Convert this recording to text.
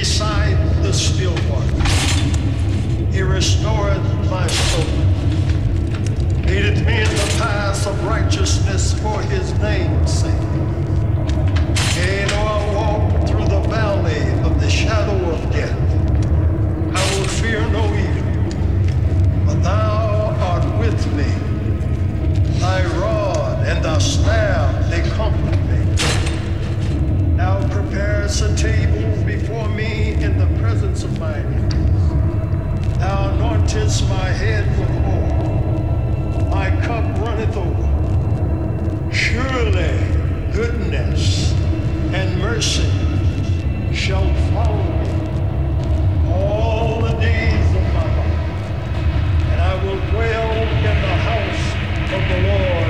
beside the still water. He restored my soul, leadeth me in the paths of righteousness for his name's sake. Yea, though I walk through the valley of the shadow of death, I will fear no evil, for thou art with me. Thy rod and thy staff, they comfort preparest a table before me in the presence of my enemies. Thou anointest my head with oil. My cup runneth over. Surely goodness and mercy shall follow me all the days of my life, and I will dwell in the house of the Lord